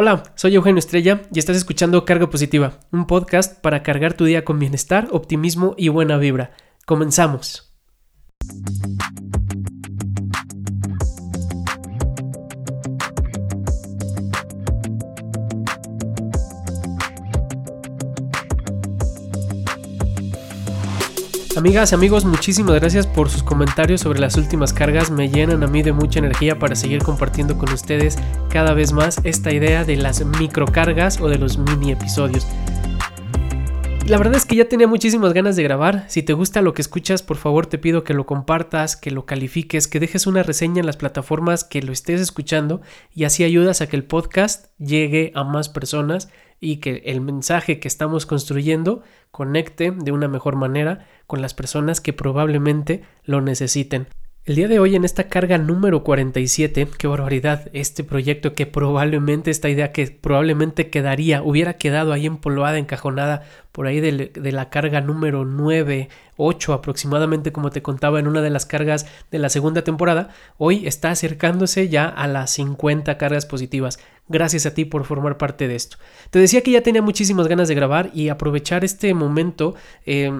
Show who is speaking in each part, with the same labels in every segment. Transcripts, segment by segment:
Speaker 1: Hola, soy Eugenio Estrella y estás escuchando Carga Positiva, un podcast para cargar tu día con bienestar, optimismo y buena vibra. Comenzamos. Amigas, amigos, muchísimas gracias por sus comentarios sobre las últimas cargas. Me llenan a mí de mucha energía para seguir compartiendo con ustedes cada vez más esta idea de las microcargas o de los mini episodios. La verdad es que ya tenía muchísimas ganas de grabar. Si te gusta lo que escuchas, por favor te pido que lo compartas, que lo califiques, que dejes una reseña en las plataformas que lo estés escuchando y así ayudas a que el podcast llegue a más personas y que el mensaje que estamos construyendo conecte de una mejor manera con las personas que probablemente lo necesiten. El día de hoy en esta carga número 47, qué barbaridad, este proyecto que probablemente, esta idea que probablemente quedaría, hubiera quedado ahí empolvada, encajonada por ahí de, la carga número 9, 8 aproximadamente, como te contaba en una de las cargas de la segunda temporada, hoy está acercándose ya a las 50 cargas positivas. Gracias a ti por formar parte de esto. Te decía que ya tenía muchísimas ganas de grabar y aprovechar este momento eh,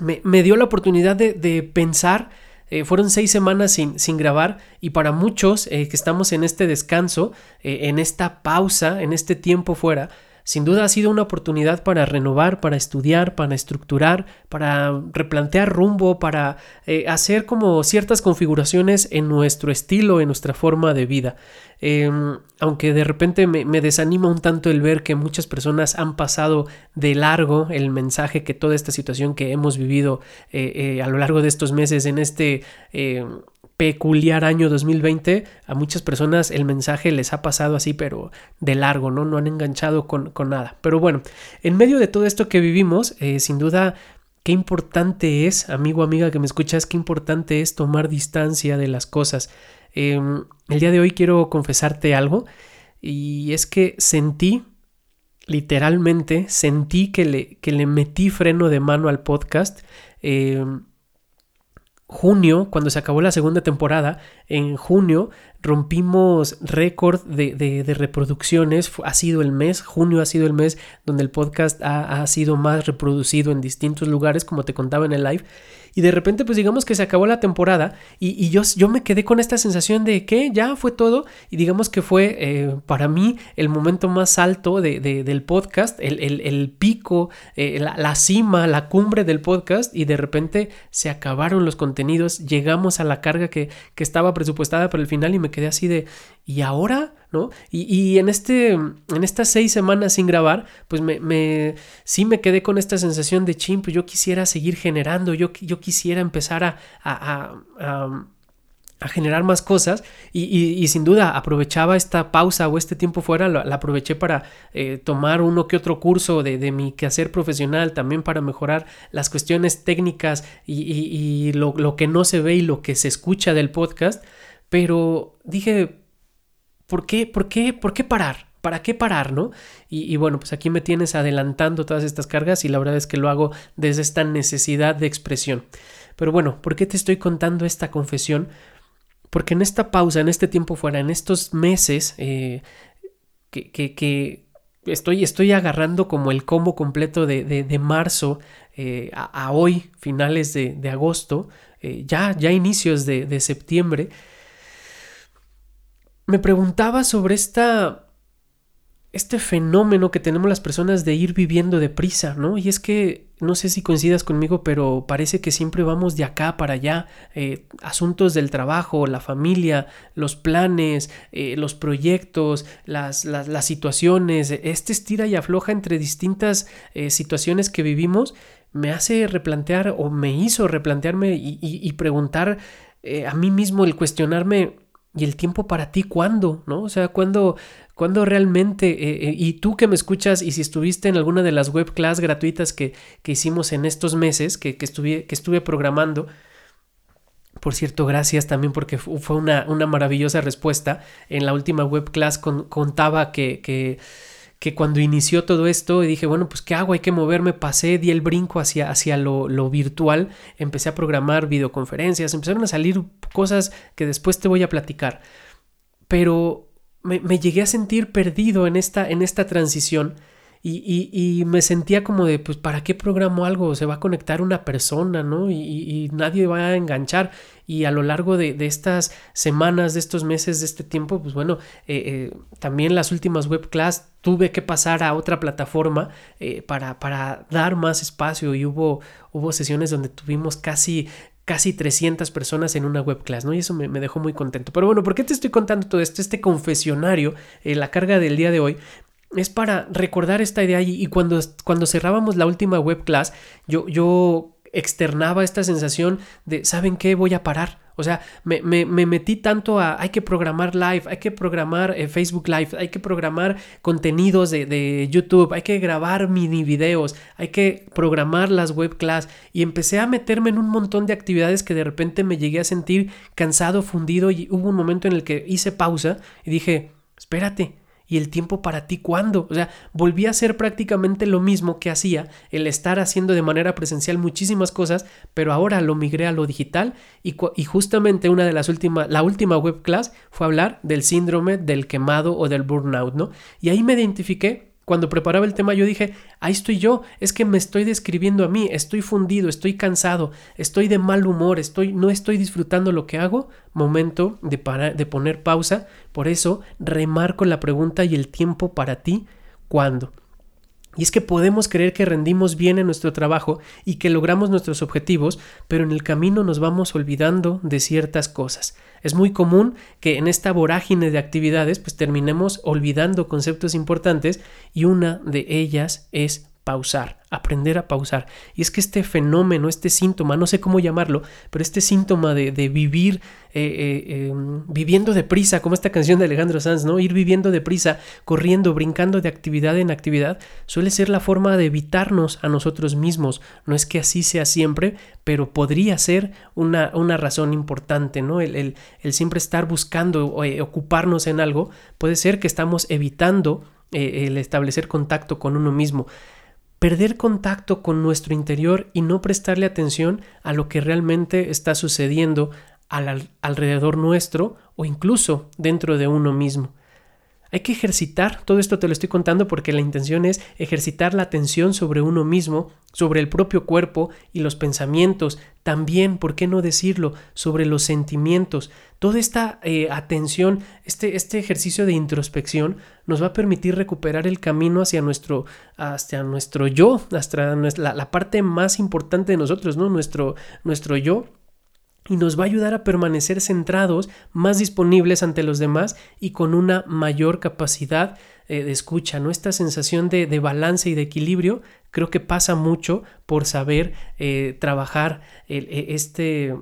Speaker 1: me, dio la oportunidad de pensar eh, fueron seis semanas sin, sin, grabar y para muchos eh, que estamos en este descanso, eh, en esta pausa, en este tiempo fuera, sin duda ha sido una oportunidad para renovar, para estudiar, para estructurar, para replantear rumbo, para eh, hacer como ciertas configuraciones en nuestro estilo, en nuestra forma de vida. Em, aunque de repente me, desanima un tanto el ver que muchas personas han pasado de largo el mensaje que toda esta situación que hemos vivido eh, eh, a lo largo de estos meses en este em, peculiar año 2020, a muchas personas el mensaje les ha pasado así, pero de largo, ¿no? No han enganchado con, nada. Pero bueno, en medio de todo esto que vivimos, eh, sin duda, qué importante es, amigo, amiga que me escuchas, qué importante es tomar distancia de las cosas. Em, el día de hoy quiero confesarte algo, y es que sentí, literalmente, sentí que le, que le metí freno de mano al podcast. Eh, junio, cuando se acabó la segunda temporada, en junio rompimos récord de, reproducciones. Ha sido el mes, junio ha sido el mes donde el podcast ha, sido más reproducido en distintos lugares, como te contaba en el live. Y de repente, pues digamos que se acabó la temporada y, yo, yo, me quedé con esta sensación de que ya fue todo. Y digamos que fue eh, para mí el momento más alto de, del podcast, el, el, pico, eh, la, cima, la cumbre del podcast. Y de repente se acabaron los contenidos, llegamos a la carga que, que estaba presupuestada para el final y me quedé así de, ¿y ahora? ¿No? Y, en, este, en estas seis semanas sin grabar, pues me, sí me quedé con esta sensación de chimp, pues yo quisiera seguir generando, yo, yo quisiera empezar a, a, a, generar más cosas y, sin duda aprovechaba esta pausa o este tiempo fuera, la, aproveché para eh, tomar uno que otro curso de, mi quehacer profesional, también para mejorar las cuestiones técnicas y, lo que no se ve y lo que se escucha del podcast, pero dije, ¿por qué, por qué, por qué parar? ¿Para qué parar, no? Y, bueno, pues aquí me tienes adelantando todas estas cargas y la verdad es que lo hago desde esta necesidad de expresión. Pero bueno, ¿por qué te estoy contando esta confesión? Porque en esta pausa, en este tiempo fuera, en estos meses eh, que, estoy, estoy agarrando como el combo completo de, de, marzo eh, a, hoy, finales de, de agosto, eh, ya, ya inicios de, septiembre, me preguntaba sobre este fenómeno que tenemos las personas de ir viviendo deprisa, ¿no? Y es que, no sé si coincidas conmigo, pero parece que siempre vamos de acá para allá. Eh, asuntos del trabajo, la familia, los planes, eh, los proyectos, las, las, situaciones, este estira y afloja entre distintas eh, situaciones que vivimos, me hace replantear o me hizo replantearme y, preguntar a mí mismo el cuestionarme ¿Y el tiempo para ti cuándo? ¿No? O sea, ¿cuándo, cuándo realmente? Eh, eh, y tú que me escuchas y si estuviste en alguna de las web class gratuitas que, que hicimos en estos meses, que, que, estuve, que estuve programando, por cierto, gracias también porque fue una, una maravillosa respuesta. En la última web class contaba que, que que cuando inició todo esto dije, bueno, pues ¿qué hago? Hay que moverme, pasé, di el brinco hacia, hacia lo, lo, virtual, empecé a programar videoconferencias, empezaron a salir cosas que después te voy a platicar. Pero me, me, llegué a sentir perdido en esta, en esta transición y, me sentía como de, pues, ¿para qué programo algo? Se va a conectar una persona, ¿no? Y, nadie va a enganchar. Y a lo largo de, estas semanas, de estos meses, de este tiempo, pues bueno, eh, eh, también las últimas webclass tuve que pasar a otra plataforma eh, para, dar más espacio y hubo, hubo sesiones donde tuvimos casi casi 300 personas en una webclass, ¿no? Y eso me, dejó muy contento. Pero bueno, ¿por qué te estoy contando todo esto? Este confesionario, la carga del día de hoy, es para recordar esta idea y, cuando, cuando cerrábamos la última web class, yo, yo externaba esta sensación de, ¿saben qué? Voy a parar. O sea, me, me, metí tanto a, hay que programar live, hay que programar eh, Facebook Live, hay que programar contenidos de, de, YouTube, hay que grabar mini videos, hay que programar las web class y empecé a meterme en un montón de actividades que de repente me llegué a sentir cansado, fundido y hubo un momento en el que hice pausa y dije, espérate, ¿Y el tiempo para ti cuándo? O sea, volví a hacer prácticamente lo mismo que hacía, el estar haciendo de manera presencial muchísimas cosas, pero ahora lo migré a lo digital y, y justamente una de las últimas, la última web class fue hablar del síndrome del quemado o del burnout, ¿no? Y ahí me identifiqué cuando preparaba el tema yo dije, ahí estoy yo, es que me estoy describiendo a mí, estoy fundido, estoy cansado, estoy de mal humor, estoy, no estoy disfrutando lo que hago, momento de, de poner pausa, por eso remarco la pregunta y el tiempo para ti, ¿cuándo? Y es que podemos creer que rendimos bien en nuestro trabajo y que logramos nuestros objetivos, pero en el camino nos vamos olvidando de ciertas cosas. Es muy común que en esta vorágine de actividades pues terminemos olvidando conceptos importantes y una de ellas es pausar, aprender a pausar. Y es que este fenómeno, este síntoma, no sé cómo llamarlo, pero este síntoma de, vivir eh, eh, em, viviendo deprisa, como esta canción de Alejandro Sanz, ¿no? Ir viviendo deprisa, corriendo, brincando de actividad en actividad, suele ser la forma de evitarnos a nosotros mismos. No es que así sea siempre, pero podría ser una, una razón importante, ¿no? El, el, siempre estar buscando eh, ocuparnos en algo, puede ser que estamos evitando el establecer contacto con uno mismo perder contacto con nuestro interior y no prestarle atención a lo que realmente está sucediendo al, alrededor nuestro o incluso dentro de uno mismo. Hay que ejercitar, todo esto te lo estoy contando porque la intención es ejercitar la atención sobre uno mismo, sobre el propio cuerpo y los pensamientos, también, ¿por qué no decirlo?, sobre los sentimientos. Toda esta eh, atención, este, este ejercicio de introspección nos va a permitir recuperar el camino hacia nuestro, hacia nuestro yo, hasta la, la parte más importante de nosotros, ¿no? Nuestro, nuestro yo y nos va a ayudar a permanecer centrados, más disponibles ante los demás y con una mayor capacidad eh, de escucha, ¿no? Esta sensación de, balance y de equilibrio creo que pasa mucho por saber eh, trabajar e, este,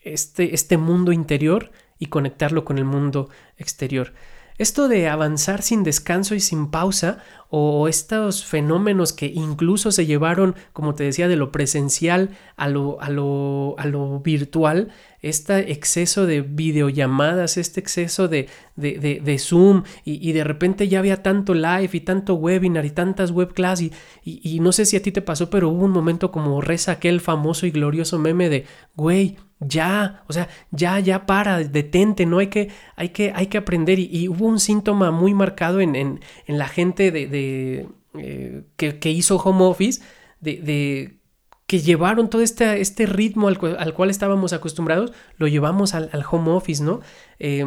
Speaker 1: este, este mundo interior y conectarlo con el mundo exterior. Esto de avanzar sin descanso y sin pausa o estos fenómenos que incluso se llevaron, como te decía, de lo presencial a lo, a lo, a lo virtual, este exceso de videollamadas, este exceso de, de, de, Zoom y, de repente ya había tanto live y tanto webinar y tantas webclass y, y, y no sé si a ti te pasó, pero hubo un momento como reza aquel famoso y glorioso meme de, güey, ya, o sea, ya, ya para, detente, no hay que, hay que, hay que aprender. Y, hubo un síntoma muy marcado en, en, en la gente de, de eh, que, que, hizo home office, de, de que llevaron todo este, este ritmo al, al, cual estábamos acostumbrados, lo llevamos al, al home office, ¿no? Eh,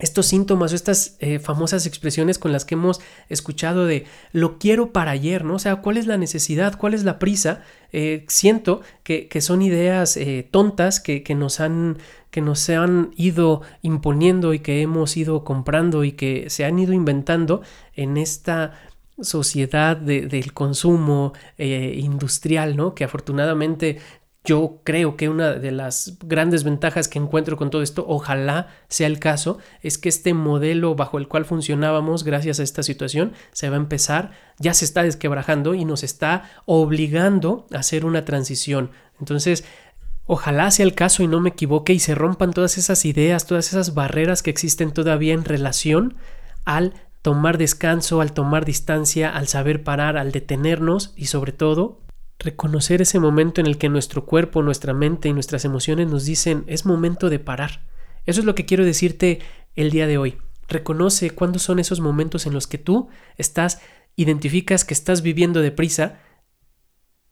Speaker 1: estos síntomas o estas eh, famosas expresiones con las que hemos escuchado de lo quiero para ayer, ¿no? O sea, ¿cuál es la necesidad? ¿Cuál es la prisa? Eh, siento que, son ideas eh, tontas que, que, nos han, que nos han ido imponiendo y que hemos ido comprando y que se han ido inventando en esta sociedad del consumo industrial, ¿no? Que afortunadamente yo creo que una de las grandes ventajas que encuentro con todo esto, ojalá sea el caso, es que este modelo bajo el cual funcionábamos gracias a esta situación se va a empezar, ya se está desquebrajando y nos está obligando a hacer una transición. Entonces, ojalá sea el caso y no me equivoque y se rompan todas esas ideas, todas esas barreras que existen todavía en relación al tomar descanso, al tomar distancia, al saber parar, al detenernos y sobre todo reconocer ese momento en el que nuestro cuerpo, nuestra mente y nuestras emociones nos dicen es momento de parar. Eso es lo que quiero decirte el día de hoy. Reconoce cuándo son esos momentos en los que tú estás, identificas que estás viviendo deprisa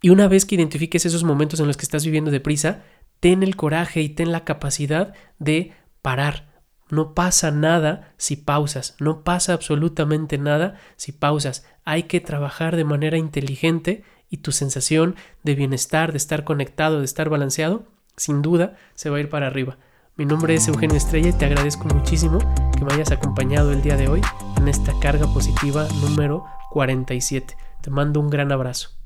Speaker 1: y una vez que identifiques esos momentos en los que estás viviendo deprisa, ten el coraje y ten la capacidad de parar. No pasa nada si pausas, no pasa absolutamente nada si pausas. Hay que trabajar de manera inteligente y tu sensación de bienestar, de estar conectado, de estar balanceado, sin duda se va a ir para arriba. Mi nombre es Eugenio Estrella y te agradezco muchísimo que me hayas acompañado el día de hoy en esta carga positiva número 47. Te mando un gran abrazo.